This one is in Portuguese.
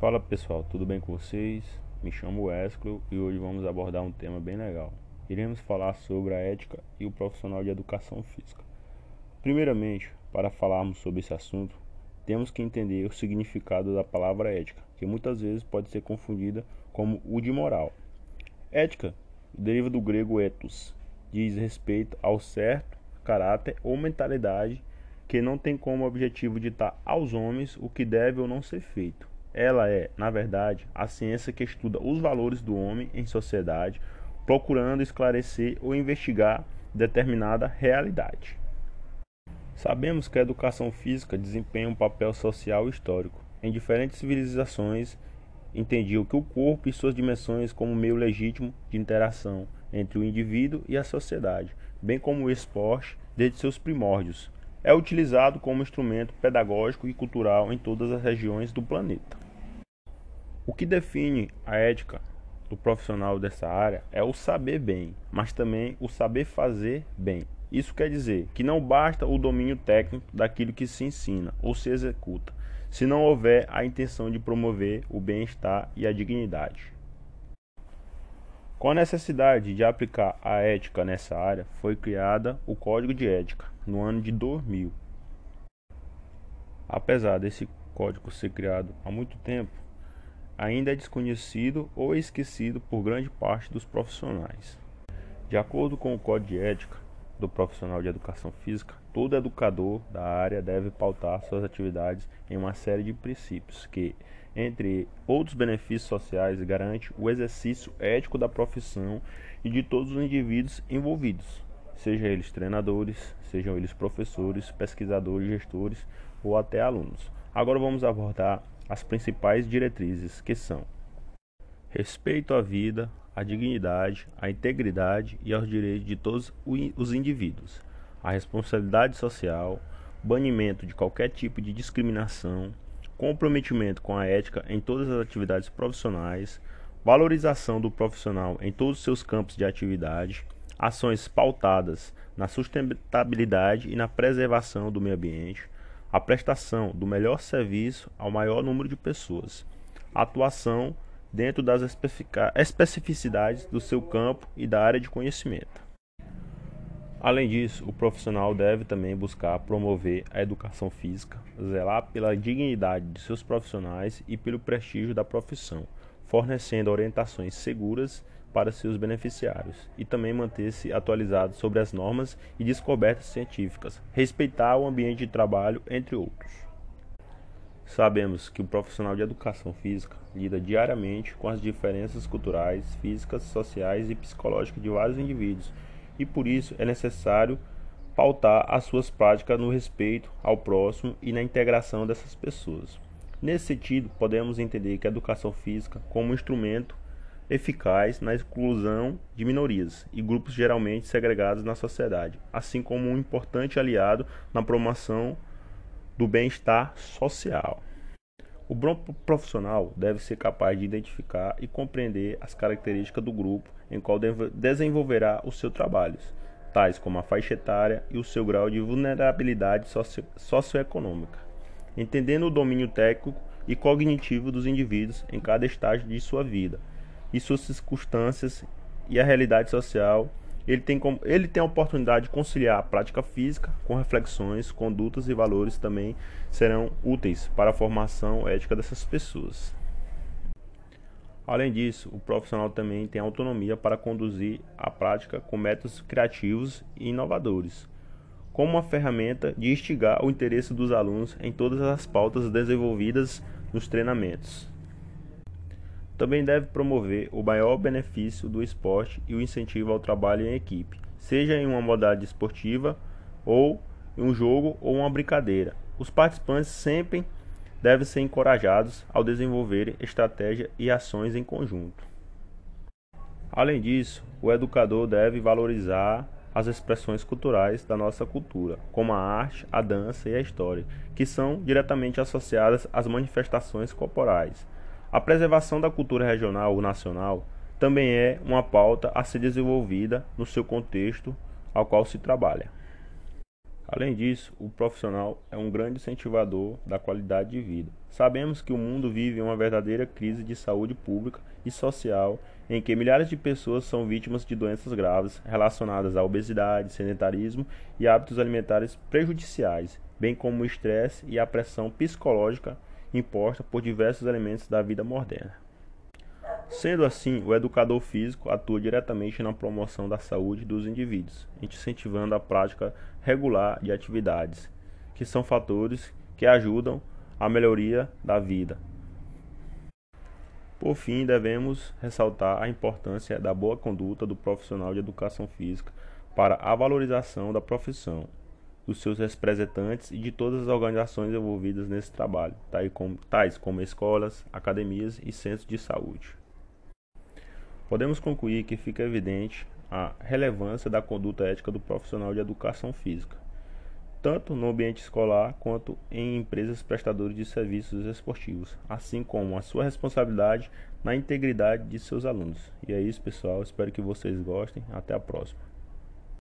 Fala pessoal, tudo bem com vocês? Me chamo Wesley e hoje vamos abordar um tema bem legal. Iremos falar sobre a ética e o profissional de educação física. Primeiramente, para falarmos sobre esse assunto, temos que entender o significado da palavra ética, que muitas vezes pode ser confundida como o de moral. Ética deriva do grego ethos, diz respeito ao certo caráter ou mentalidade que não tem como objetivo ditar aos homens o que deve ou não ser feito ela é, na verdade, a ciência que estuda os valores do homem em sociedade, procurando esclarecer ou investigar determinada realidade. Sabemos que a educação física desempenha um papel social histórico. Em diferentes civilizações, entendiam que o corpo e suas dimensões como meio legítimo de interação entre o indivíduo e a sociedade, bem como o esporte desde seus primórdios. É utilizado como instrumento pedagógico e cultural em todas as regiões do planeta. O que define a ética do profissional dessa área é o saber bem, mas também o saber fazer bem. Isso quer dizer que não basta o domínio técnico daquilo que se ensina ou se executa, se não houver a intenção de promover o bem-estar e a dignidade. Com a necessidade de aplicar a ética nessa área, foi criada o Código de Ética no ano de 2000. Apesar desse código ser criado há muito tempo, ainda é desconhecido ou esquecido por grande parte dos profissionais. De acordo com o Código de Ética do Profissional de Educação Física, todo educador da área deve pautar suas atividades em uma série de princípios que, entre outros benefícios sociais, garante o exercício ético da profissão e de todos os indivíduos envolvidos, sejam eles treinadores, sejam eles professores, pesquisadores, gestores ou até alunos. Agora vamos abordar as principais diretrizes, que são respeito à vida, à dignidade, à integridade e aos direitos de todos os indivíduos, a responsabilidade social, banimento de qualquer tipo de discriminação, comprometimento com a ética em todas as atividades profissionais, valorização do profissional em todos os seus campos de atividade, ações pautadas na sustentabilidade e na preservação do meio ambiente, a prestação do melhor serviço ao maior número de pessoas, a atuação dentro das especificidades do seu campo e da área de conhecimento. Além disso, o profissional deve também buscar promover a educação física, zelar pela dignidade de seus profissionais e pelo prestígio da profissão, fornecendo orientações seguras para seus beneficiários e também manter-se atualizado sobre as normas e descobertas científicas, respeitar o ambiente de trabalho, entre outros. Sabemos que o profissional de educação física lida diariamente com as diferenças culturais, físicas, sociais e psicológicas de vários indivíduos e por isso é necessário pautar as suas práticas no respeito ao próximo e na integração dessas pessoas. Nesse sentido, podemos entender que a educação física, como instrumento eficaz na exclusão de minorias e grupos geralmente segregados na sociedade, assim como um importante aliado na promoção do bem-estar social. O bom profissional deve ser capaz de identificar e compreender as características do grupo em qual desenvolverá os seus trabalhos, tais como a faixa etária e o seu grau de vulnerabilidade socio socioeconômica, entendendo o domínio técnico e cognitivo dos indivíduos em cada estágio de sua vida e suas circunstâncias e a realidade social, ele tem, ele tem a oportunidade de conciliar a prática física com reflexões, condutas e valores também serão úteis para a formação ética dessas pessoas. Além disso, o profissional também tem autonomia para conduzir a prática com métodos criativos e inovadores, como uma ferramenta de instigar o interesse dos alunos em todas as pautas desenvolvidas nos treinamentos. Também deve promover o maior benefício do esporte e o incentivo ao trabalho em equipe, seja em uma modalidade esportiva ou em um jogo ou uma brincadeira. Os participantes sempre devem ser encorajados ao desenvolverem estratégia e ações em conjunto. Além disso, o educador deve valorizar as expressões culturais da nossa cultura, como a arte, a dança e a história, que são diretamente associadas às manifestações corporais a preservação da cultura regional ou nacional também é uma pauta a ser desenvolvida no seu contexto ao qual se trabalha. Além disso, o profissional é um grande incentivador da qualidade de vida. Sabemos que o mundo vive uma verdadeira crise de saúde pública e social, em que milhares de pessoas são vítimas de doenças graves relacionadas à obesidade, sedentarismo e hábitos alimentares prejudiciais, bem como o estresse e a pressão psicológica imposta por diversos elementos da vida moderna. Sendo assim, o educador físico atua diretamente na promoção da saúde dos indivíduos, incentivando a prática regular de atividades, que são fatores que ajudam a melhoria da vida. Por fim, devemos ressaltar a importância da boa conduta do profissional de educação física para a valorização da profissão, dos seus representantes e de todas as organizações envolvidas nesse trabalho, tais como escolas, academias e centros de saúde. Podemos concluir que fica evidente a relevância da conduta ética do profissional de educação física, tanto no ambiente escolar quanto em empresas prestadoras de serviços esportivos, assim como a sua responsabilidade na integridade de seus alunos. E é isso, pessoal. Espero que vocês gostem. Até a próxima.